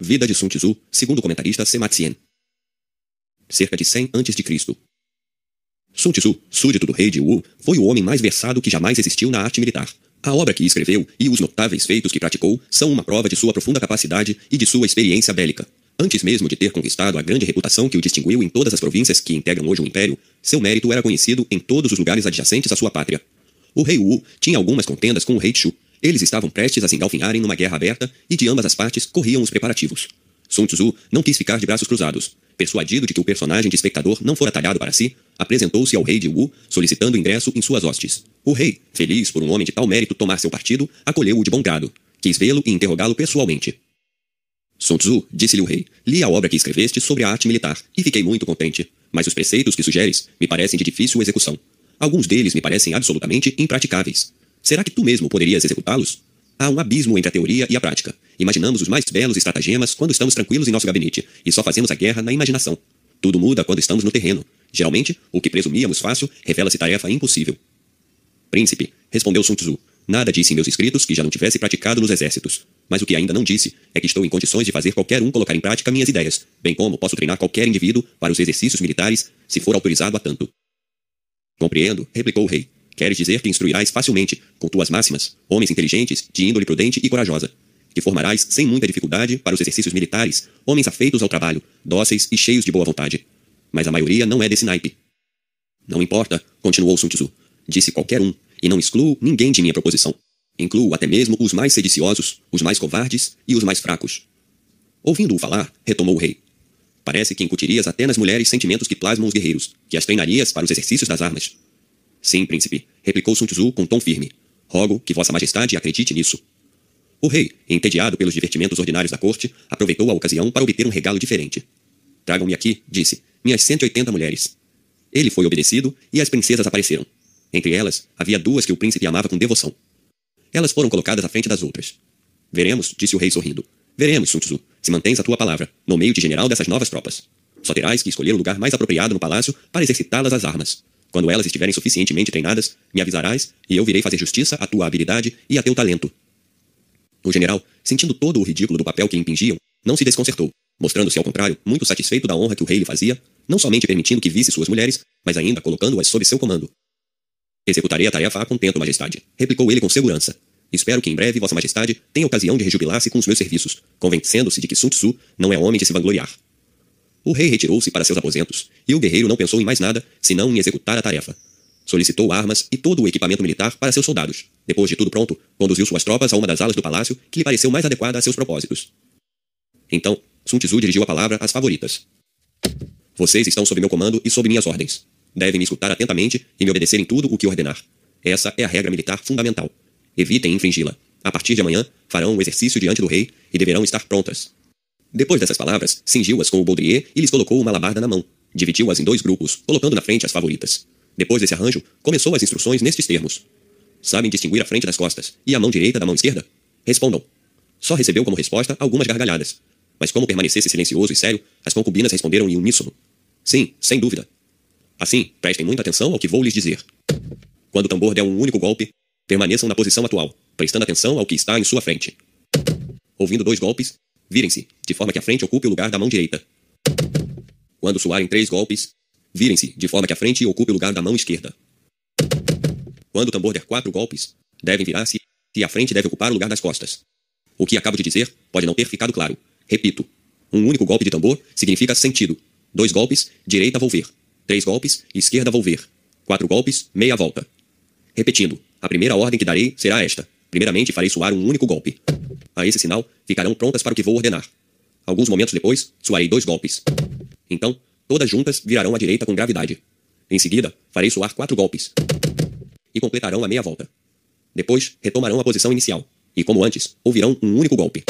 Vida de Sun Tzu, segundo o comentarista Sema Tsien. Cerca de 100 a.C. Sun Tzu, súdito do rei de Wu, foi o homem mais versado que jamais existiu na arte militar. A obra que escreveu e os notáveis feitos que praticou são uma prova de sua profunda capacidade e de sua experiência bélica. Antes mesmo de ter conquistado a grande reputação que o distinguiu em todas as províncias que integram hoje o império, seu mérito era conhecido em todos os lugares adjacentes à sua pátria. O rei Wu tinha algumas contendas com o rei Shu. Eles estavam prestes a se engalfinharem numa guerra aberta e de ambas as partes corriam os preparativos. Sun Tzu não quis ficar de braços cruzados. Persuadido de que o personagem de espectador não fora talhado para si, apresentou-se ao rei de Wu, solicitando ingresso em suas hostes. O rei, feliz por um homem de tal mérito tomar seu partido, acolheu-o de bom grado. Quis vê-lo e interrogá-lo pessoalmente. Sun Tzu, disse-lhe o rei, li a obra que escreveste sobre a arte militar e fiquei muito contente. Mas os preceitos que sugeres me parecem de difícil execução. Alguns deles me parecem absolutamente impraticáveis. Será que tu mesmo poderias executá-los? Há um abismo entre a teoria e a prática. Imaginamos os mais belos estratagemas quando estamos tranquilos em nosso gabinete e só fazemos a guerra na imaginação. Tudo muda quando estamos no terreno. Geralmente, o que presumíamos fácil revela-se tarefa impossível. Príncipe, respondeu Sun Tzu, nada disse em meus escritos que já não tivesse praticado nos exércitos. Mas o que ainda não disse é que estou em condições de fazer qualquer um colocar em prática minhas ideias, bem como posso treinar qualquer indivíduo para os exercícios militares, se for autorizado a tanto. Compreendo, replicou o rei. Queres dizer que instruirás facilmente, com tuas máximas, homens inteligentes, de índole prudente e corajosa, que formarás sem muita dificuldade para os exercícios militares, homens afeitos ao trabalho, dóceis e cheios de boa vontade. Mas a maioria não é desse naipe. Não importa, continuou Sun Tzu. Disse qualquer um, e não excluo ninguém de minha proposição. Incluo até mesmo os mais sediciosos, os mais covardes e os mais fracos. Ouvindo-o falar, retomou o rei. Parece que incutirias até nas mulheres sentimentos que plasmam os guerreiros, que as treinarias para os exercícios das armas. Sim, príncipe, replicou Sun Tzu com tom firme. Rogo que Vossa Majestade acredite nisso. O rei, entediado pelos divertimentos ordinários da corte, aproveitou a ocasião para obter um regalo diferente. Tragam-me aqui, disse, minhas 180 mulheres. Ele foi obedecido e as princesas apareceram. Entre elas, havia duas que o príncipe amava com devoção. Elas foram colocadas à frente das outras. Veremos, disse o rei sorrindo. Veremos, Sun Tzu, se mantens a tua palavra, no meio de general dessas novas tropas. Só terás que escolher o lugar mais apropriado no palácio para exercitá-las às armas. Quando elas estiverem suficientemente treinadas, me avisarás e eu virei fazer justiça à tua habilidade e a teu talento. O general, sentindo todo o ridículo do papel que impingiam, não se desconcertou, mostrando-se ao contrário muito satisfeito da honra que o rei lhe fazia, não somente permitindo que visse suas mulheres, mas ainda colocando-as sob seu comando. Executarei a tarefa a contento, majestade, replicou ele com segurança. Espero que em breve Vossa Majestade tenha ocasião de rejubilar-se com os meus serviços, convencendo-se de que Sun Tzu não é homem de se vangloriar. O rei retirou-se para seus aposentos, e o guerreiro não pensou em mais nada senão em executar a tarefa. Solicitou armas e todo o equipamento militar para seus soldados. Depois de tudo pronto, conduziu suas tropas a uma das alas do palácio que lhe pareceu mais adequada a seus propósitos. Então, Sun Tzu dirigiu a palavra às favoritas. Vocês estão sob meu comando e sob minhas ordens. Devem me escutar atentamente e me obedecer em tudo o que ordenar. Essa é a regra militar fundamental. Evitem infringi-la. A partir de amanhã, farão o exercício diante do rei e deverão estar prontas. Depois dessas palavras, cingiu-as com o baudrier e lhes colocou uma alabarda na mão. Dividiu-as em dois grupos, colocando na frente as favoritas. Depois desse arranjo, começou as instruções nestes termos. Sabem distinguir a frente das costas e a mão direita da mão esquerda? Respondam. Só recebeu como resposta algumas gargalhadas. Mas como permanecesse silencioso e sério, as concubinas responderam em uníssono. Sim, sem dúvida. Assim, prestem muita atenção ao que vou lhes dizer. Quando o tambor der um único golpe, permaneçam na posição atual, prestando atenção ao que está em sua frente. Ouvindo dois golpes, virem-se, de forma que a frente ocupe o lugar da mão direita. Quando soarem três golpes, virem-se, de forma que a frente ocupe o lugar da mão esquerda. Quando o tambor der quatro golpes, devem virar-se e a frente deve ocupar o lugar das costas. O que acabo de dizer pode não ter ficado claro. Repito. Um único golpe de tambor significa sentido. Dois golpes, direita volver. Três golpes, esquerda volver. Quatro golpes, meia volta. Repetindo, a primeira ordem que darei será esta. Primeiramente farei soar um único golpe. A esse sinal, ficarão prontas para o que vou ordenar. Alguns momentos depois, soarei dois golpes. Então, todas juntas virarão à direita com gravidade. Em seguida, farei soar quatro golpes. E completarão a meia volta. Depois, retomarão a posição inicial. E, como antes, ouvirão um único golpe.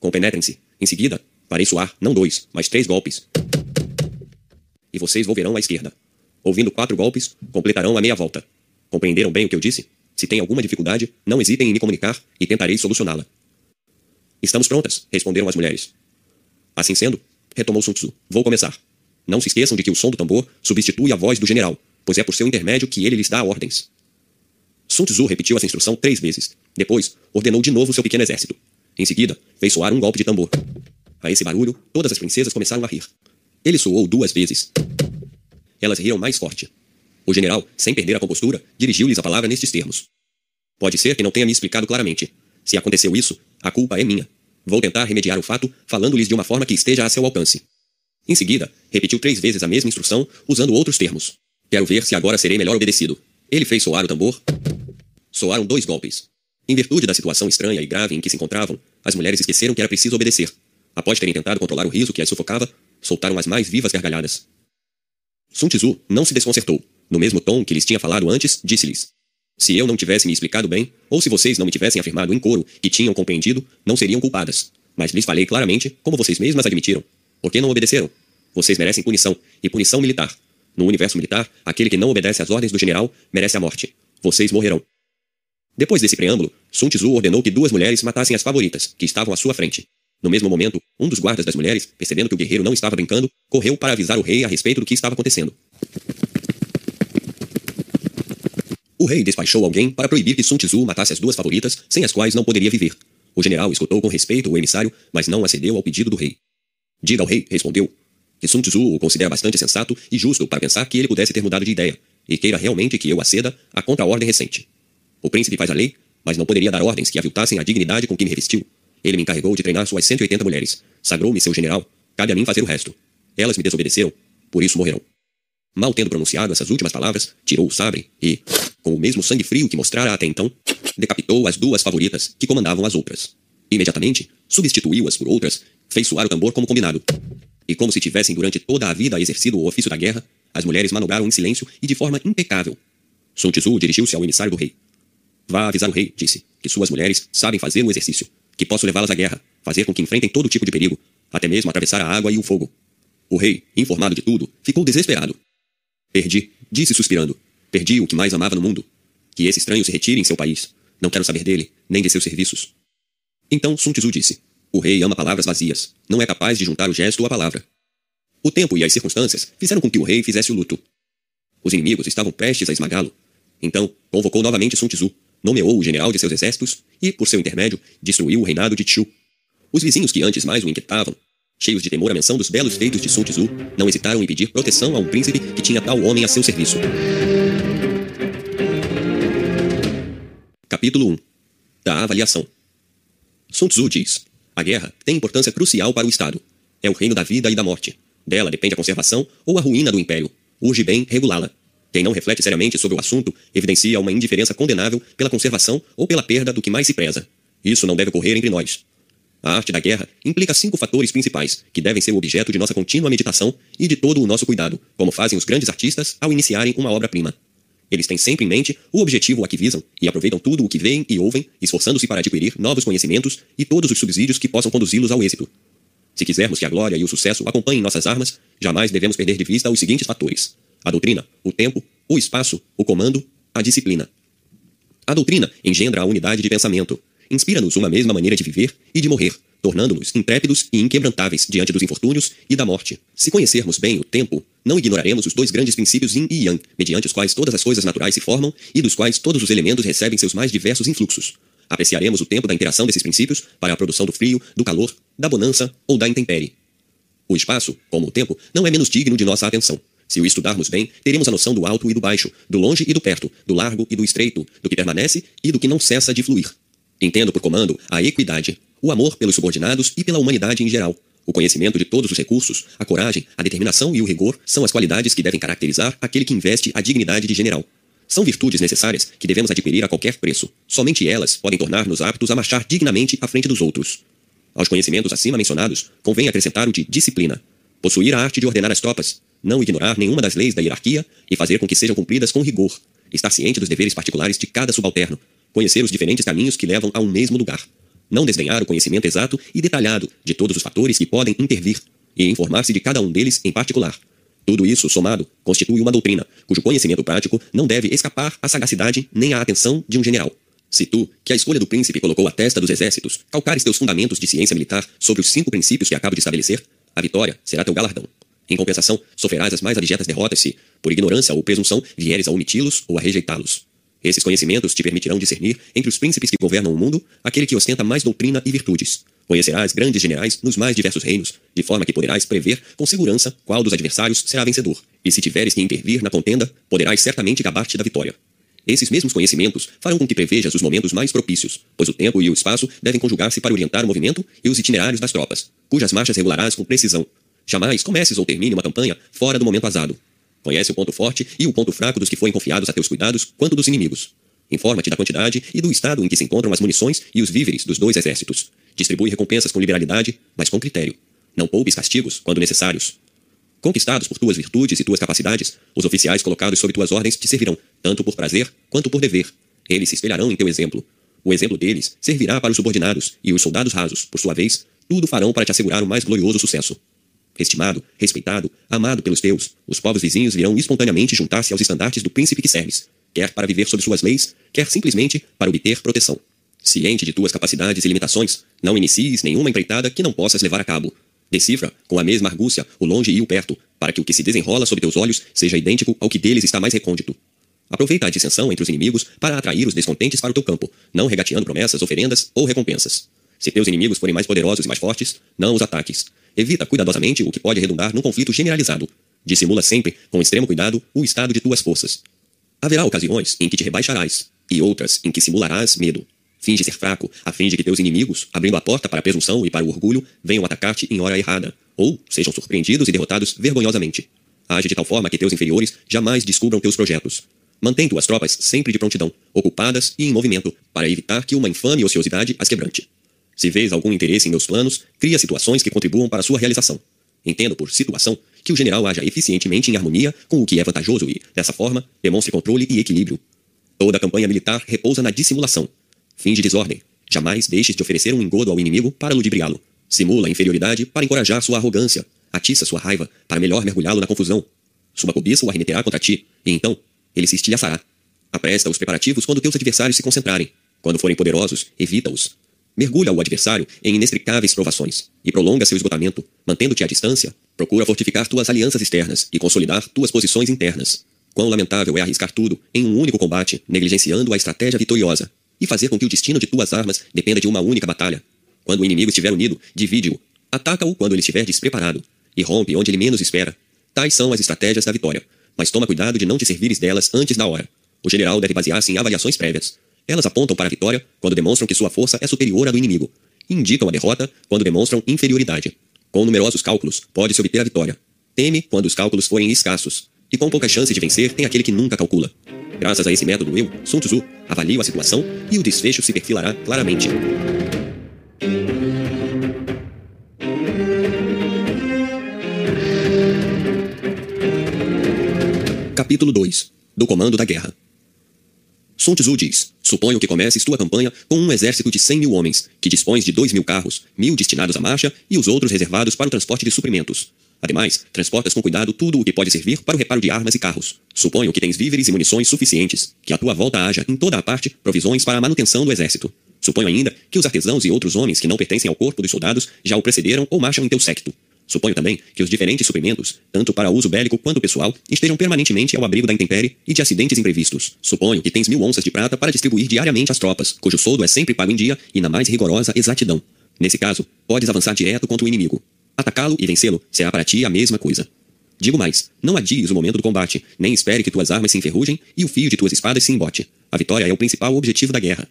Compenetrem-se. Em seguida, farei soar não dois, mas três golpes. E vocês volverão à esquerda. Ouvindo quatro golpes, completarão a meia volta. Compreenderam bem o que eu disse? Se tem alguma dificuldade, não hesitem em me comunicar e tentarei solucioná-la. Estamos prontas, responderam as mulheres. Assim sendo, retomou Sun Tzu, vou começar. Não se esqueçam de que o som do tambor substitui a voz do general, pois é por seu intermédio que ele lhes dá ordens. Sun Tzu repetiu essa instrução três vezes. Depois, ordenou de novo seu pequeno exército. Em seguida, fez soar um golpe de tambor. A esse barulho, todas as princesas começaram a rir. Ele soou duas vezes. Elas riram mais forte. O general, sem perder a compostura, dirigiu-lhes a palavra nestes termos. Pode ser que não tenha me explicado claramente. Se aconteceu isso, a culpa é minha. Vou tentar remediar o fato, falando-lhes de uma forma que esteja a seu alcance. Em seguida, repetiu três vezes a mesma instrução, usando outros termos. Quero ver se agora serei melhor obedecido. Ele fez soar o tambor. Soaram dois golpes. Em virtude da situação estranha e grave em que se encontravam, as mulheres esqueceram que era preciso obedecer. Após terem tentado controlar o riso que as sufocava, soltaram as mais vivas gargalhadas. Sun Tzu não se desconcertou. No mesmo tom que lhes tinha falado antes, disse-lhes: Se eu não tivesse me explicado bem, ou se vocês não me tivessem afirmado em coro que tinham compreendido, não seriam culpadas. Mas lhes falei claramente, como vocês mesmas admitiram. Por que não obedeceram? Vocês merecem punição, e punição militar. No universo militar, aquele que não obedece às ordens do general merece a morte. Vocês morrerão. Depois desse preâmbulo, Sun Tzu ordenou que duas mulheres matassem as favoritas, que estavam à sua frente. No mesmo momento, um dos guardas das mulheres, percebendo que o guerreiro não estava brincando, correu para avisar o rei a respeito do que estava acontecendo. O rei despachou alguém para proibir que Sun Tzu matasse as duas favoritas, sem as quais não poderia viver. O general escutou com respeito o emissário, mas não acedeu ao pedido do rei. Diga ao rei, respondeu, que Sun Tzu o considera bastante sensato e justo para pensar que ele pudesse ter mudado de ideia, e queira realmente que eu aceda à contra-ordem recente. O príncipe faz a lei, mas não poderia dar ordens que aviltassem a dignidade com que me revestiu. Ele me encarregou de treinar suas 180 mulheres. Sagrou-me seu general. Cabe a mim fazer o resto. Elas me desobedeceram, por isso morrerão. Mal tendo pronunciado essas últimas palavras, tirou o sabre e, com o mesmo sangue frio que mostrara até então, decapitou as duas favoritas que comandavam as outras. Imediatamente, substituiu-as por outras, fez soar o tambor como combinado. E como se tivessem durante toda a vida exercido o ofício da guerra, as mulheres manobraram em silêncio e de forma impecável. Sun Tzu dirigiu-se ao emissário do rei. Vá avisar o rei, disse, que suas mulheres sabem fazer o exercício, que posso levá-las à guerra, fazer com que enfrentem todo tipo de perigo, até mesmo atravessar a água e o fogo. O rei, informado de tudo, ficou desesperado. Perdi, disse suspirando. Perdi o que mais amava no mundo. Que esse estranho se retire em seu país. Não quero saber dele, nem de seus serviços. Então Sun Tzu disse: O rei ama palavras vazias. Não é capaz de juntar o gesto à palavra. O tempo e as circunstâncias fizeram com que o rei fizesse o luto. Os inimigos estavam prestes a esmagá-lo. Então, convocou novamente Sun Tzu, nomeou o general de seus exércitos e, por seu intermédio, destruiu o reinado de Chu. Os vizinhos que antes mais o inquietavam, cheios de temor à menção dos belos feitos de Sun Tzu, não hesitaram em pedir proteção a um príncipe que tinha tal homem a seu serviço. Capítulo 1 Da avaliação Sun Tzu diz: A guerra tem importância crucial para o Estado. É o reino da vida e da morte. Dela depende a conservação ou a ruína do império. Urge bem regulá-la. Quem não reflete seriamente sobre o assunto evidencia uma indiferença condenável pela conservação ou pela perda do que mais se preza. Isso não deve ocorrer entre nós. A arte da guerra implica cinco fatores principais, que devem ser o objeto de nossa contínua meditação e de todo o nosso cuidado, como fazem os grandes artistas ao iniciarem uma obra-prima. Eles têm sempre em mente o objetivo a que visam e aproveitam tudo o que veem e ouvem, esforçando-se para adquirir novos conhecimentos e todos os subsídios que possam conduzi-los ao êxito. Se quisermos que a glória e o sucesso acompanhem nossas armas, jamais devemos perder de vista os seguintes fatores: a doutrina, o tempo, o espaço, o comando, a disciplina. A doutrina engendra a unidade de pensamento, inspira-nos uma mesma maneira de viver e de morrer, tornando-nos intrépidos e inquebrantáveis diante dos infortúnios e da morte. Se conhecermos bem o tempo, não ignoraremos os dois grandes princípios yin e yang, mediante os quais todas as coisas naturais se formam e dos quais todos os elementos recebem seus mais diversos influxos. Apreciaremos o tempo da interação desses princípios para a produção do frio, do calor, da bonança ou da intempérie. O espaço, como o tempo, não é menos digno de nossa atenção. Se o estudarmos bem, teremos a noção do alto e do baixo, do longe e do perto, do largo e do estreito, do que permanece e do que não cessa de fluir. Entendo por comando a equidade, o amor pelos subordinados e pela humanidade em geral. O conhecimento de todos os recursos, a coragem, a determinação e o rigor são as qualidades que devem caracterizar aquele que investe a dignidade de general. São virtudes necessárias que devemos adquirir a qualquer preço. Somente elas podem tornar-nos aptos a marchar dignamente à frente dos outros. Aos conhecimentos acima mencionados, convém acrescentar o de disciplina. Possuir a arte de ordenar as tropas, não ignorar nenhuma das leis da hierarquia e fazer com que sejam cumpridas com rigor, estar ciente dos deveres particulares de cada subalterno, conhecer os diferentes caminhos que levam a um mesmo lugar, não desdenhar o conhecimento exato e detalhado de todos os fatores que podem intervir e informar-se de cada um deles em particular. Tudo isso, somado, constitui uma doutrina, cujo conhecimento prático não deve escapar à sagacidade nem à atenção de um general. Se tu, que a escolha do príncipe colocou à testa dos exércitos, calcares teus fundamentos de ciência militar sobre os cinco princípios que acabo de estabelecer, a vitória será teu galardão. Em compensação, sofrerás as mais abjetas derrotas se, por ignorância ou presunção, vieres a omiti-los ou a rejeitá-los. Esses conhecimentos te permitirão discernir entre os príncipes que governam o mundo aquele que ostenta mais doutrina e virtudes. Conhecerás grandes generais nos mais diversos reinos, de forma que poderás prever com segurança qual dos adversários será vencedor. E se tiveres que intervir na contenda, poderás certamente gabar-te da vitória. Esses mesmos conhecimentos farão com que prevejas os momentos mais propícios, pois o tempo e o espaço devem conjugar-se para orientar o movimento e os itinerários das tropas, cujas marchas regularás com precisão. Jamais comeces ou termine uma campanha fora do momento azado. Conhece o ponto forte e o ponto fraco dos que forem confiados a teus cuidados quanto dos inimigos. Informa-te da quantidade e do estado em que se encontram as munições e os víveres dos dois exércitos. Distribui recompensas com liberalidade, mas com critério. Não poupes castigos quando necessários. Conquistados por tuas virtudes e tuas capacidades, os oficiais colocados sob tuas ordens te servirão, tanto por prazer quanto por dever. Eles se espelharão em teu exemplo. O exemplo deles servirá para os subordinados, e os soldados rasos, por sua vez, tudo farão para te assegurar o mais glorioso sucesso. Estimado, respeitado, amado pelos teus, os povos vizinhos virão espontaneamente juntar-se aos estandartes do príncipe que serves, quer para viver sob suas leis, quer simplesmente para obter proteção. Ciente de tuas capacidades e limitações, não inicies nenhuma empreitada que não possas levar a cabo. Decifra, com a mesma argúcia, o longe e o perto, para que o que se desenrola sob teus olhos seja idêntico ao que deles está mais recôndito. Aproveita a dissensão entre os inimigos para atrair os descontentes para o teu campo, não regateando promessas, oferendas ou recompensas. Se teus inimigos forem mais poderosos e mais fortes, não os ataques. Evita cuidadosamente o que pode redundar num conflito generalizado. Dissimula sempre, com extremo cuidado, o estado de tuas forças. Haverá ocasiões em que te rebaixarás, e outras em que simularás medo. Finge ser fraco, a fim de que teus inimigos, abrindo a porta para a presunção e para o orgulho, venham atacar-te em hora errada, ou sejam surpreendidos e derrotados vergonhosamente. Age de tal forma que teus inferiores jamais descubram teus projetos. Mantém tuas tropas sempre de prontidão, ocupadas e em movimento, para evitar que uma infame ociosidade as quebrante. Se vês algum interesse em meus planos, cria situações que contribuam para sua realização. Entendo por situação que o general haja eficientemente em harmonia com o que é vantajoso e, dessa forma, demonstre controle e equilíbrio. Toda campanha militar repousa na dissimulação. Finge desordem. Jamais deixes de oferecer um engodo ao inimigo para ludibriá-lo. Simula inferioridade para encorajar sua arrogância. Atiça sua raiva para melhor mergulhá-lo na confusão. Sua cobiça o arremeterá contra ti, e então ele se estilhaçará. Apresta os preparativos quando teus adversários se concentrarem. Quando forem poderosos, evita-os. Mergulha o adversário em inextricáveis provações e prolonga seu esgotamento, mantendo-te à distância. Procura fortificar tuas alianças externas e consolidar tuas posições internas. Quão lamentável é arriscar tudo em um único combate, negligenciando a estratégia vitoriosa, e fazer com que o destino de tuas armas dependa de uma única batalha. Quando o inimigo estiver unido, divide-o. Ataca-o quando ele estiver despreparado, e rompe onde ele menos espera. Tais são as estratégias da vitória, mas toma cuidado de não te servires delas antes da hora. O general deve basear-se em avaliações prévias, elas apontam para a vitória quando demonstram que sua força é superior à do inimigo. Indicam a derrota quando demonstram inferioridade. Com numerosos cálculos, pode-se obter a vitória. Teme quando os cálculos forem escassos. E com pouca chance de vencer tem aquele que nunca calcula. Graças a esse método, eu, Sun Tzu, avalio a situação e o desfecho se perfilará claramente. Capítulo 2 Do Comando da Guerra Sun Tzu diz: Suponho que comeces tua campanha com um exército de cem mil homens, que dispões de dois mil carros, mil destinados à marcha e os outros reservados para o transporte de suprimentos. Ademais, transportas com cuidado tudo o que pode servir para o reparo de armas e carros. Suponho que tens víveres e munições suficientes, que à tua volta haja, em toda a parte, provisões para a manutenção do exército. Suponho ainda que os artesãos e outros homens que não pertencem ao corpo dos soldados já o precederam ou marcham em teu séquito. Suponho também que os diferentes suprimentos, tanto para uso bélico quanto pessoal, estejam permanentemente ao abrigo da intempérie e de acidentes imprevistos. Suponho que tens mil onças de prata para distribuir diariamente às tropas, cujo soldo é sempre pago em dia e na mais rigorosa exatidão. Nesse caso, podes avançar direto contra o inimigo. Atacá-lo e vencê-lo será para ti a mesma coisa. Digo mais, não adies o momento do combate, nem espere que tuas armas se enferrujem e o fio de tuas espadas se embote. A vitória é o principal objetivo da guerra.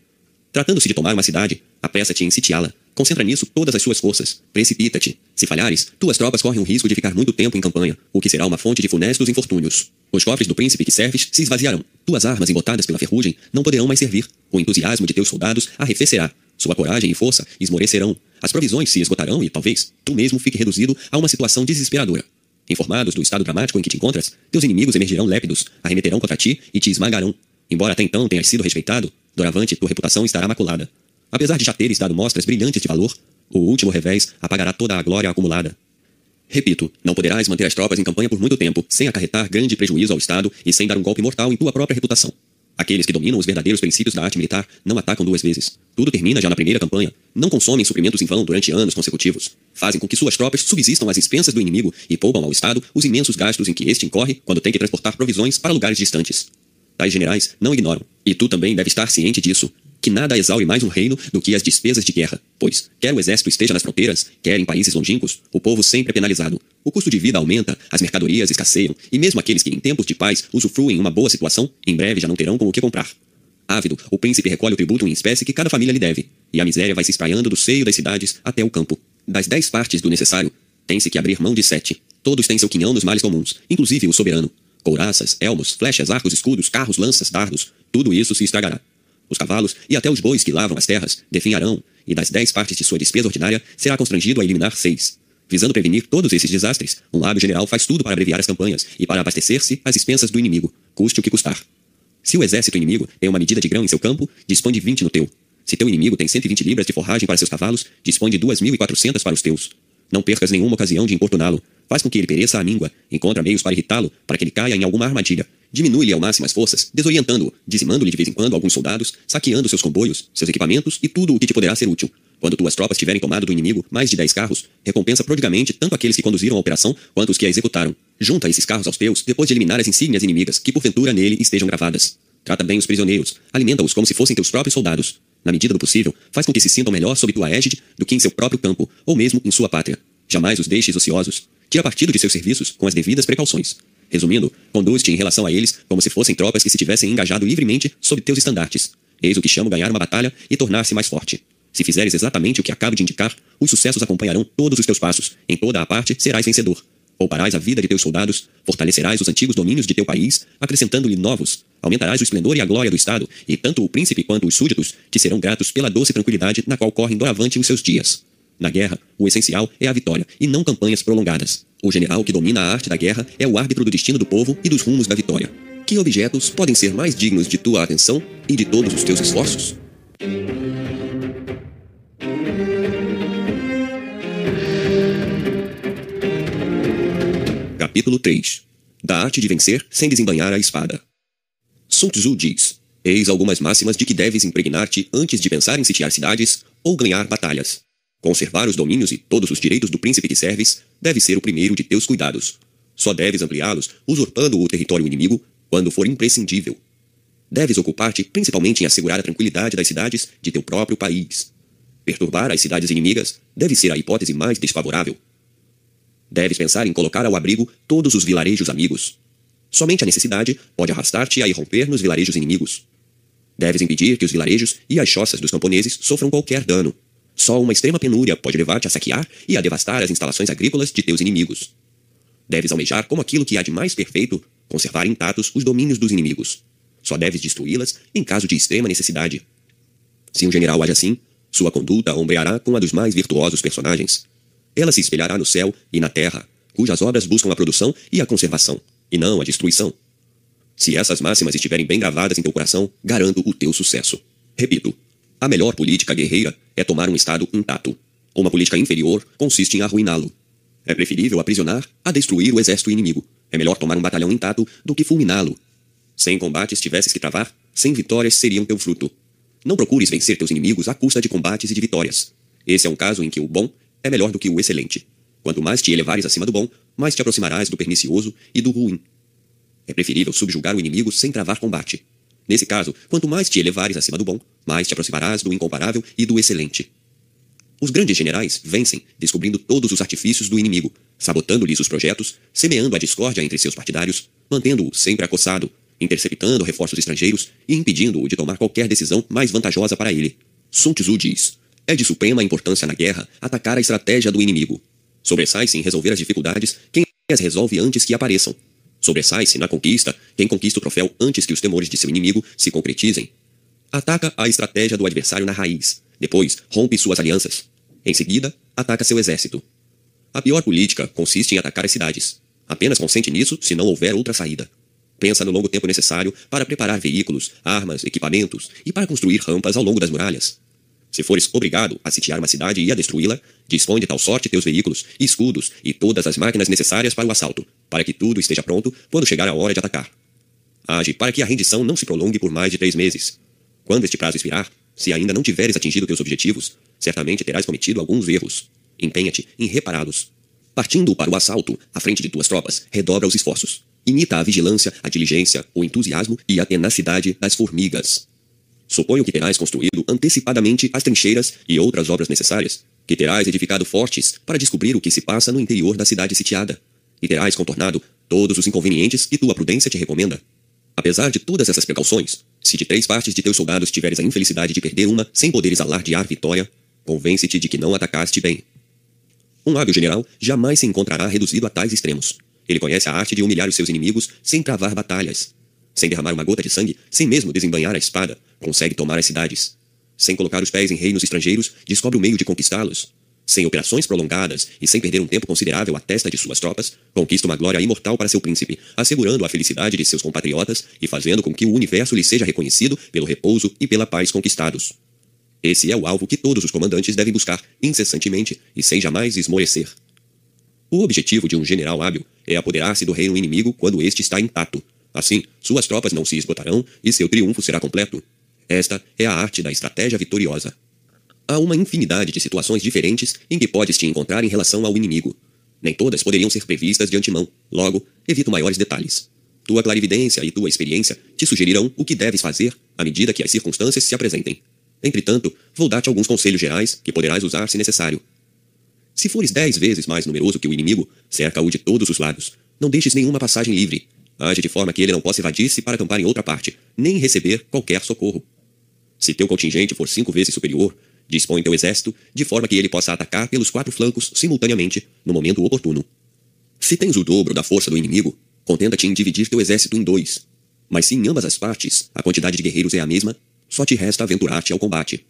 Tratando-se de tomar uma cidade, apressa-te em sitiá-la. Concentra nisso todas as suas forças. Precipita-te. Se falhares, tuas tropas correm o risco de ficar muito tempo em campanha, o que será uma fonte de funestos infortúnios. Os cofres do príncipe que serves se esvaziarão. Tuas armas embotadas pela ferrugem não poderão mais servir. O entusiasmo de teus soldados arrefecerá. Sua coragem e força esmorecerão. As provisões se esgotarão e, talvez, tu mesmo fique reduzido a uma situação desesperadora. Informados do estado dramático em que te encontras, teus inimigos emergirão lépidos, arremeterão contra ti e te esmagarão. Embora até então tenhas sido respeitado, doravante tua reputação estará maculada. Apesar de já teres dado mostras brilhantes de valor, o último revés apagará toda a glória acumulada. Repito, não poderás manter as tropas em campanha por muito tempo, sem acarretar grande prejuízo ao Estado e sem dar um golpe mortal em tua própria reputação. Aqueles que dominam os verdadeiros princípios da arte militar não atacam duas vezes. Tudo termina já na primeira campanha. Não consomem suprimentos em vão durante anos consecutivos. Fazem com que suas tropas subsistam às expensas do inimigo e poupam ao Estado os imensos gastos em que este incorre quando tem que transportar provisões para lugares distantes. Tais generais não ignoram, e tu também deve estar ciente disso, que nada exaure mais um reino do que as despesas de guerra, pois, quer o exército esteja nas fronteiras, quer em países longínquos, o povo sempre é penalizado. O custo de vida aumenta, as mercadorias escasseiam, e mesmo aqueles que em tempos de paz usufruem uma boa situação, em breve já não terão com o que comprar. Ávido, o príncipe recolhe o tributo em espécie que cada família lhe deve, e a miséria vai se espraiando do seio das cidades até o campo. Das dez partes do necessário, tem-se que abrir mão de sete. Todos têm seu quinhão nos males comuns, inclusive o soberano. Couraças, elmos, flechas, arcos, escudos, carros, lanças, dardos, tudo isso se estragará. Os cavalos e até os bois que lavram as terras definharão, e das dez partes de sua despesa ordinária será constrangido a eliminar seis. Visando prevenir todos esses desastres, um lábio general faz tudo para abreviar as campanhas e para abastecer-se às expensas do inimigo, custe o que custar. Se o exército inimigo tem uma medida de grão em seu campo, dispõe de vinte no teu. Se teu inimigo tem cento e vinte libras de forragem para seus cavalos, dispõe de duas mil e quatrocentas para os teus. Não percas nenhuma ocasião de importuná-lo. Faz com que ele pereça à míngua. Encontra meios para irritá-lo, para que ele caia em alguma armadilha. Diminui-lhe ao máximo as forças, desorientando-o, dizimando-lhe de vez em quando alguns soldados, saqueando seus comboios, seus equipamentos e tudo o que te poderá ser útil. Quando tuas tropas tiverem tomado do inimigo mais de dez carros, recompensa prodigamente tanto aqueles que conduziram a operação quanto os que a executaram. Junta esses carros aos teus depois de eliminar as insígnias inimigas que porventura nele estejam gravadas. Trata bem os prisioneiros, alimenta-os como se fossem teus próprios soldados. Na medida do possível, faz com que se sintam melhor sob tua égide do que em seu próprio campo, ou mesmo em sua pátria. Jamais os deixes ociosos. Tira partido de seus serviços com as devidas precauções. Resumindo, conduz-te em relação a eles como se fossem tropas que se tivessem engajado livremente sob teus estandartes. Eis o que chamo ganhar uma batalha e tornar-se mais forte. Se fizeres exatamente o que acabo de indicar, os sucessos acompanharão todos os teus passos. Em toda a parte serás vencedor. Pouparás a vida de teus soldados, fortalecerás os antigos domínios de teu país, acrescentando-lhe novos. Aumentarás o esplendor e a glória do Estado, e tanto o príncipe quanto os súditos te serão gratos pela doce tranquilidade na qual correm doravante os seus dias. Na guerra, o essencial é a vitória, e não campanhas prolongadas. O general que domina a arte da guerra é o árbitro do destino do povo e dos rumos da vitória. Que objetos podem ser mais dignos de tua atenção e de todos os teus esforços? Capítulo 3 Da arte de vencer sem desembanhar a espada. Sun Tzu diz: Eis algumas máximas de que deves impregnar-te antes de pensar em sitiar cidades ou ganhar batalhas. Conservar os domínios e todos os direitos do príncipe que serves deve ser o primeiro de teus cuidados. Só deves ampliá-los, usurpando o território inimigo, quando for imprescindível. Deves ocupar-te principalmente em assegurar a tranquilidade das cidades de teu próprio país. Perturbar as cidades inimigas deve ser a hipótese mais desfavorável. Deves pensar em colocar ao abrigo todos os vilarejos amigos. Somente a necessidade pode arrastar-te a irromper nos vilarejos inimigos. Deves impedir que os vilarejos e as choças dos camponeses sofram qualquer dano, só uma extrema penúria pode levar-te a saquear e a devastar as instalações agrícolas de teus inimigos. Deves almejar como aquilo que há de mais perfeito conservar intactos os domínios dos inimigos. Só deves destruí-las em caso de extrema necessidade. Se um general age assim, sua conduta ombreará com a dos mais virtuosos personagens. Ela se espelhará no céu e na terra, cujas obras buscam a produção e a conservação, e não a destruição. Se essas máximas estiverem bem gravadas em teu coração, garanto o teu sucesso. Repito, a melhor política guerreira é tomar um Estado intacto. Uma política inferior consiste em arruiná-lo. É preferível aprisionar a destruir o exército inimigo. É melhor tomar um batalhão intacto do que fulminá-lo. Sem combates tivesses que travar, sem vitórias seriam teu fruto. Não procures vencer teus inimigos à custa de combates e de vitórias. Esse é um caso em que o bom é melhor do que o excelente. Quanto mais te elevares acima do bom, mais te aproximarás do pernicioso e do ruim. É preferível subjugar o inimigo sem travar combate. Nesse caso, quanto mais te elevares acima do bom, mais te aproximarás do incomparável e do excelente. Os grandes generais vencem, descobrindo todos os artifícios do inimigo, sabotando-lhes os projetos, semeando a discórdia entre seus partidários, mantendo-o sempre acossado, interceptando reforços estrangeiros e impedindo-o de tomar qualquer decisão mais vantajosa para ele. Sun Tzu diz: É de suprema importância na guerra atacar a estratégia do inimigo. Sobressai-se em resolver as dificuldades quem as resolve antes que apareçam. Sobressai-se na conquista quem conquista o troféu antes que os temores de seu inimigo se concretizem. Ataca a estratégia do adversário na raiz. Depois, rompe suas alianças. Em seguida, ataca seu exército. A pior política consiste em atacar as cidades. Apenas consente nisso se não houver outra saída. Pensa no longo tempo necessário para preparar veículos, armas, equipamentos e para construir rampas ao longo das muralhas. Se fores obrigado a sitiar uma cidade e a destruí-la, dispõe de tal sorte teus veículos, escudos e todas as máquinas necessárias para o assalto, para que tudo esteja pronto quando chegar a hora de atacar. Age para que a rendição não se prolongue por mais de três meses. Quando este prazo expirar, se ainda não tiveres atingido teus objetivos, certamente terás cometido alguns erros. Empenha-te em repará-los. Partindo para o assalto, à frente de tuas tropas, redobra os esforços. Imita a vigilância, a diligência, o entusiasmo e a tenacidade das formigas. Suponho que terás construído antecipadamente as trincheiras e outras obras necessárias, que terás edificado fortes para descobrir o que se passa no interior da cidade sitiada, e terás contornado todos os inconvenientes que tua prudência te recomenda. Apesar de todas essas precauções, se de três partes de teus soldados tiveres a infelicidade de perder uma sem poderes alardear vitória, convence-te de que não atacaste bem. Um hábil general jamais se encontrará reduzido a tais extremos. Ele conhece a arte de humilhar os seus inimigos sem travar batalhas. Sem derramar uma gota de sangue, sem mesmo desembanhar a espada, consegue tomar as cidades. Sem colocar os pés em reinos estrangeiros, descobre o meio de conquistá-los. Sem operações prolongadas e sem perder um tempo considerável à testa de suas tropas, conquista uma glória imortal para seu príncipe, assegurando a felicidade de seus compatriotas e fazendo com que o universo lhe seja reconhecido pelo repouso e pela paz conquistados. Esse é o alvo que todos os comandantes devem buscar incessantemente e sem jamais esmorecer. O objetivo de um general hábil é apoderar-se do reino inimigo quando este está intacto. Assim, suas tropas não se esgotarão e seu triunfo será completo. Esta é a arte da estratégia vitoriosa. Há uma infinidade de situações diferentes em que podes te encontrar em relação ao inimigo. Nem todas poderiam ser previstas de antemão, logo, evito maiores detalhes. Tua clarividência e tua experiência te sugerirão o que deves fazer à medida que as circunstâncias se apresentem. Entretanto, vou dar-te alguns conselhos gerais que poderás usar se necessário. Se fores dez vezes mais numeroso que o inimigo, cerca-o de todos os lados. Não deixes nenhuma passagem livre. Age de forma que ele não possa evadir-se para acampar em outra parte, nem receber qualquer socorro. Se teu contingente for cinco vezes superior, dispõe teu exército de forma que ele possa atacar pelos quatro flancos simultaneamente, no momento oportuno. Se tens o dobro da força do inimigo, contenta-te em dividir teu exército em dois. Mas se em ambas as partes a quantidade de guerreiros é a mesma, só te resta aventurar-te ao combate.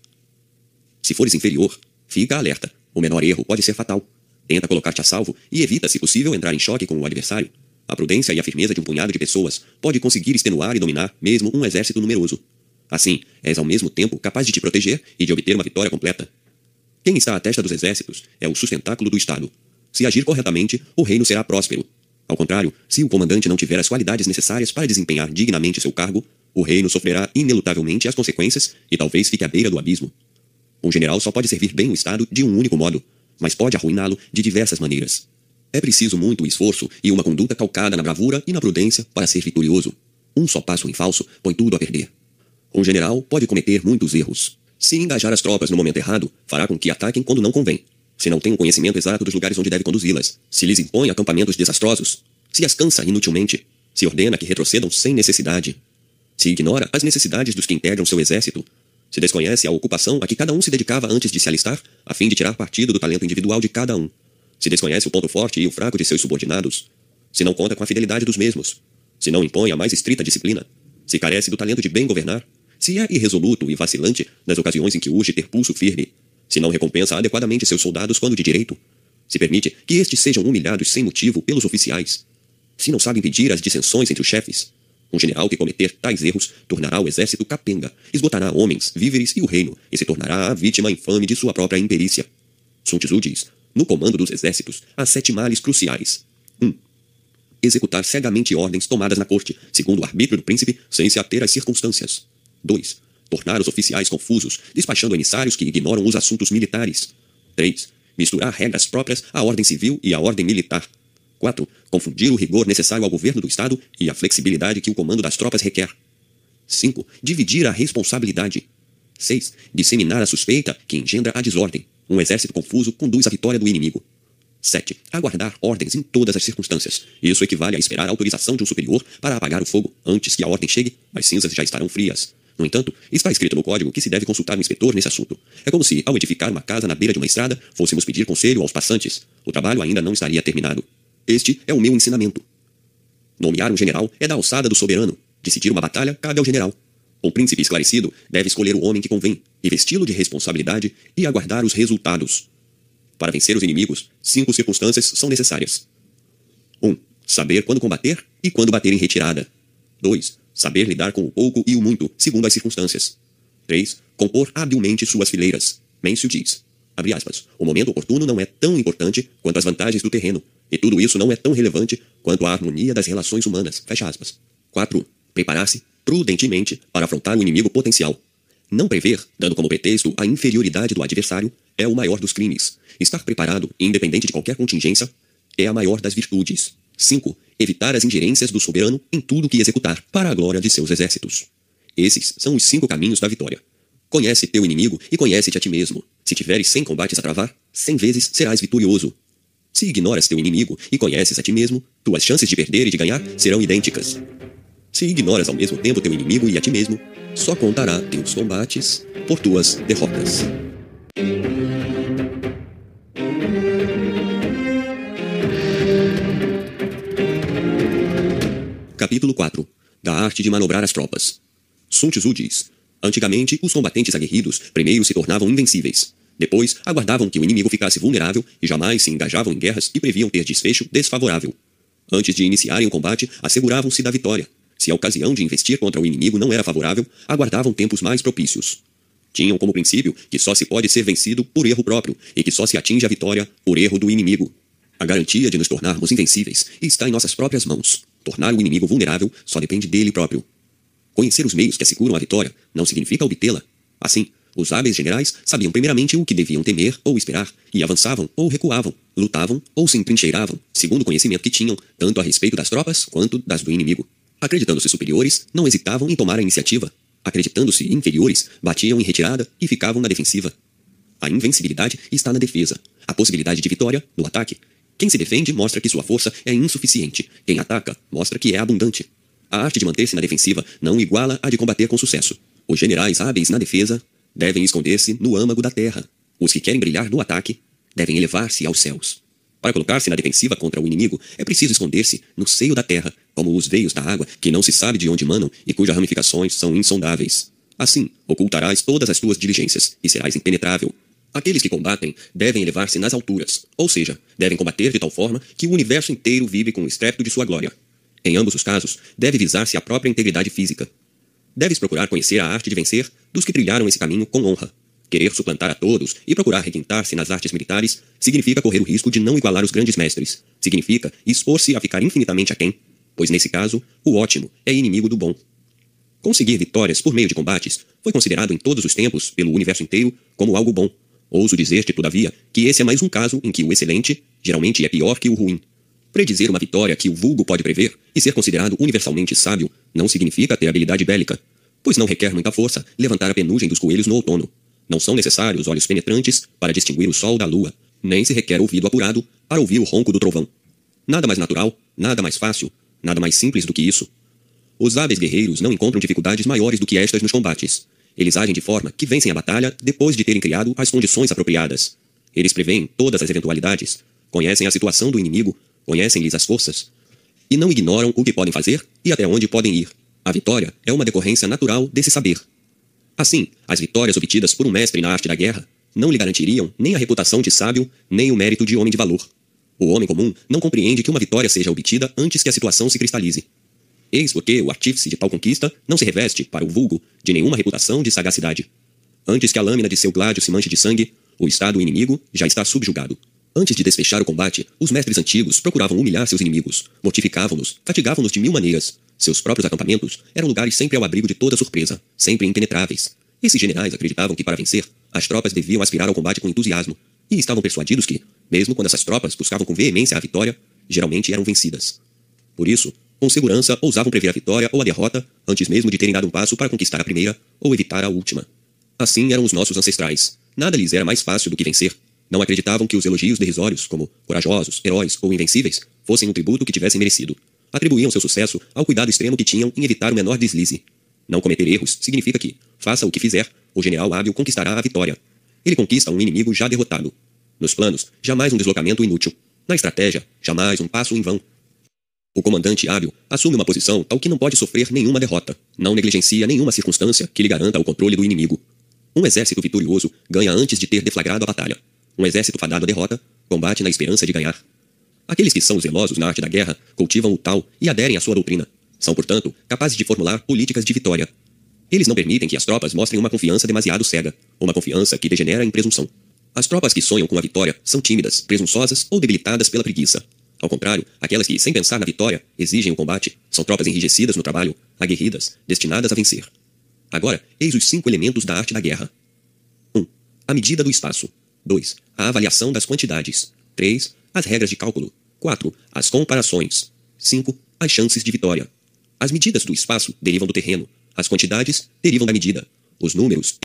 Se fores inferior, fica alerta. O menor erro pode ser fatal. Tenta colocar-te a salvo e evita, se possível, entrar em choque com o adversário. A prudência e a firmeza de um punhado de pessoas pode conseguir extenuar e dominar mesmo um exército numeroso. Assim, és ao mesmo tempo capaz de te proteger e de obter uma vitória completa. Quem está à testa dos exércitos é o sustentáculo do Estado. Se agir corretamente, o reino será próspero. Ao contrário, se o comandante não tiver as qualidades necessárias para desempenhar dignamente seu cargo, o reino sofrerá inelutavelmente as consequências e talvez fique à beira do abismo. Um general só pode servir bem o Estado de um único modo, mas pode arruiná-lo de diversas maneiras. É preciso muito esforço e uma conduta calcada na bravura e na prudência para ser vitorioso. Um só passo em falso põe tudo a perder. Um general pode cometer muitos erros. Se engajar as tropas no momento errado, fará com que ataquem quando não convém. Se não tem o conhecimento exato dos lugares onde deve conduzi-las, se lhes impõe acampamentos desastrosos, se as cansa inutilmente, se ordena que retrocedam sem necessidade, se ignora as necessidades dos que integram seu exército. Se desconhece a ocupação a que cada um se dedicava antes de se alistar, a fim de tirar partido do talento individual de cada um. Se desconhece o ponto forte e o fraco de seus subordinados. Se não conta com a fidelidade dos mesmos. Se não impõe a mais estrita disciplina. Se carece do talento de bem governar. Se é irresoluto e vacilante nas ocasiões em que urge ter pulso firme. Se não recompensa adequadamente seus soldados quando de direito. Se permite que estes sejam humilhados sem motivo pelos oficiais. Se não sabe impedir as dissensões entre os chefes um general que cometer tais erros tornará o exército capenga, esgotará homens, víveres e o reino, e se tornará a vítima infame de sua própria imperícia. Sun Tzu diz: No comando dos exércitos, há sete males cruciais. 1. Um, executar cegamente ordens tomadas na corte, segundo o arbítrio do príncipe, sem se ater às circunstâncias. 2. Tornar os oficiais confusos, despachando emissários que ignoram os assuntos militares. 3. Misturar regras próprias à ordem civil e à ordem militar. 4. Confundir o rigor necessário ao governo do Estado e a flexibilidade que o comando das tropas requer. 5. Dividir a responsabilidade. 6. Disseminar a suspeita que engendra a desordem. Um exército confuso conduz à vitória do inimigo. 7. Aguardar ordens em todas as circunstâncias. Isso equivale a esperar a autorização de um superior para apagar o fogo. Antes que a ordem chegue, as cinzas já estarão frias. No entanto, está escrito no código que se deve consultar o inspetor nesse assunto. É como se, ao edificar uma casa na beira de uma estrada, fôssemos pedir conselho aos passantes. O trabalho ainda não estaria terminado. Este é o meu ensinamento. Nomear um general é da alçada do soberano. Decidir uma batalha cabe ao general. Um príncipe esclarecido deve escolher o homem que convém, investi-lo de responsabilidade e aguardar os resultados. Para vencer os inimigos, cinco circunstâncias são necessárias. 1. Um, saber quando combater e quando bater em retirada. 2. Saber lidar com o pouco e o muito, segundo as circunstâncias. 3. Compor habilmente suas fileiras. Mêncio diz, abre aspas, o momento oportuno não é tão importante quanto as vantagens do terreno, e tudo isso não é tão relevante quanto a harmonia das relações humanas. Fecha aspas. 4. Preparar-se prudentemente para afrontar o inimigo potencial. Não prever, dando como pretexto a inferioridade do adversário, é o maior dos crimes. Estar preparado, independente de qualquer contingência, é a maior das virtudes. 5. Evitar as ingerências do soberano em tudo que executar, para a glória de seus exércitos. Esses são os cinco caminhos da vitória. Conhece teu inimigo e conhece-te a ti mesmo. Se tiveres cem combates a travar, cem vezes serás vitorioso. Se ignoras teu inimigo e conheces a ti mesmo, tuas chances de perder e de ganhar serão idênticas. Se ignoras ao mesmo tempo teu inimigo e a ti mesmo, só contará teus combates por tuas derrotas. Capítulo 4 Da arte de manobrar as tropas. Sun Tzu diz: Antigamente, os combatentes aguerridos primeiro se tornavam invencíveis. Depois, aguardavam que o inimigo ficasse vulnerável e jamais se engajavam em guerras que previam ter desfecho desfavorável. Antes de iniciarem o combate, asseguravam-se da vitória. Se a ocasião de investir contra o inimigo não era favorável, aguardavam tempos mais propícios. Tinham como princípio que só se pode ser vencido por erro próprio e que só se atinge a vitória por erro do inimigo. A garantia de nos tornarmos invencíveis está em nossas próprias mãos. Tornar o inimigo vulnerável só depende dele próprio. Conhecer os meios que asseguram a vitória não significa obtê-la. Assim, os hábeis generais sabiam primeiramente o que deviam temer ou esperar, e avançavam ou recuavam, lutavam ou se entrincheiravam, segundo o conhecimento que tinham, tanto a respeito das tropas quanto das do inimigo. Acreditando-se superiores, não hesitavam em tomar a iniciativa. Acreditando-se inferiores, batiam em retirada e ficavam na defensiva. A invencibilidade está na defesa, a possibilidade de vitória no ataque. Quem se defende mostra que sua força é insuficiente, quem ataca mostra que é abundante. A arte de manter-se na defensiva não iguala a de combater com sucesso. Os generais hábeis na defesa devem esconder-se no âmago da terra. Os que querem brilhar no ataque devem elevar-se aos céus. Para colocar-se na defensiva contra o inimigo, é preciso esconder-se no seio da terra, como os veios da água, que não se sabe de onde manam e cujas ramificações são insondáveis. Assim, ocultarás todas as tuas diligências e serás impenetrável. Aqueles que combatem devem elevar-se nas alturas, ou seja, devem combater de tal forma que o universo inteiro vive com o estrépito de sua glória. Em ambos os casos, deve visar-se a própria integridade física. Deves procurar conhecer a arte de vencer dos que trilharam esse caminho com honra. Querer suplantar a todos e procurar requintar-se nas artes militares significa correr o risco de não igualar os grandes mestres. Significa expor-se a ficar infinitamente aquém, pois nesse caso, o ótimo é inimigo do bom. Conseguir vitórias por meio de combates foi considerado em todos os tempos, pelo universo inteiro, como algo bom. Ouso dizer-te, todavia, que esse é mais um caso em que o excelente geralmente é pior que o ruim. Predizer uma vitória que o vulgo pode prever e ser considerado universalmente sábio não significa ter habilidade bélica, pois não requer muita força levantar a penugem dos coelhos no outono. Não são necessários olhos penetrantes para distinguir o sol da lua, nem se requer ouvido apurado para ouvir o ronco do trovão. Nada mais natural, nada mais fácil, nada mais simples do que isso. Os hábeis guerreiros não encontram dificuldades maiores do que estas nos combates. Eles agem de forma que vencem a batalha depois de terem criado as condições apropriadas. Eles preveem todas as eventualidades, conhecem a situação do inimigo, conhecem-lhes as forças, e não ignoram o que podem fazer e até onde podem ir. A vitória é uma decorrência natural desse saber. Assim, as vitórias obtidas por um mestre na arte da guerra não lhe garantiriam nem a reputação de sábio, nem o mérito de homem de valor. O homem comum não compreende que uma vitória seja obtida antes que a situação se cristalize. Eis porque o artífice de tal conquista não se reveste, para o vulgo, de nenhuma reputação de sagacidade. Antes que a lâmina de seu gládio se manche de sangue, o estado inimigo já está subjugado. Antes de desfechar o combate, os mestres antigos procuravam humilhar seus inimigos, mortificavam-nos, fatigavam-nos de mil maneiras. Seus próprios acampamentos eram lugares sempre ao abrigo de toda surpresa, sempre impenetráveis. Esses generais acreditavam que, para vencer, as tropas deviam aspirar ao combate com entusiasmo, e estavam persuadidos que, mesmo quando essas tropas buscavam com veemência a vitória, geralmente eram vencidas. Por isso, com segurança, ousavam prever a vitória ou a derrota antes mesmo de terem dado um passo para conquistar a primeira ou evitar a última. Assim eram os nossos ancestrais. Nada lhes era mais fácil do que vencer, não acreditavam que os elogios derrisórios, como corajosos, heróis ou invencíveis, fossem um tributo que tivessem merecido. Atribuíam seu sucesso ao cuidado extremo que tinham em evitar o menor deslize. Não cometer erros significa que, faça o que fizer, o general hábil conquistará a vitória. Ele conquista um inimigo já derrotado. Nos planos, jamais um deslocamento inútil. Na estratégia, jamais um passo em vão. O comandante hábil assume uma posição tal que não pode sofrer nenhuma derrota. Não negligencia nenhuma circunstância que lhe garanta o controle do inimigo. Um exército vitorioso ganha antes de ter deflagrado a batalha. Um exército fadado à derrota combate na esperança de ganhar. Aqueles que são zelosos na arte da guerra cultivam o tal e aderem à sua doutrina. São, portanto, capazes de formular políticas de vitória. Eles não permitem que as tropas mostrem uma confiança demasiado cega, uma confiança que degenera em presunção. As tropas que sonham com a vitória são tímidas, presunçosas ou debilitadas pela preguiça. Ao contrário, aquelas que, sem pensar na vitória, exigem o combate, são tropas enrijecidas no trabalho, aguerridas, destinadas a vencer. Agora, eis os cinco elementos da arte da guerra. 1. Um, a medida do espaço. 2. A avaliação das quantidades. 3. As regras de cálculo. 4. As comparações. 5. As chances de vitória. As medidas do espaço derivam do terreno. As quantidades derivam da medida. Os números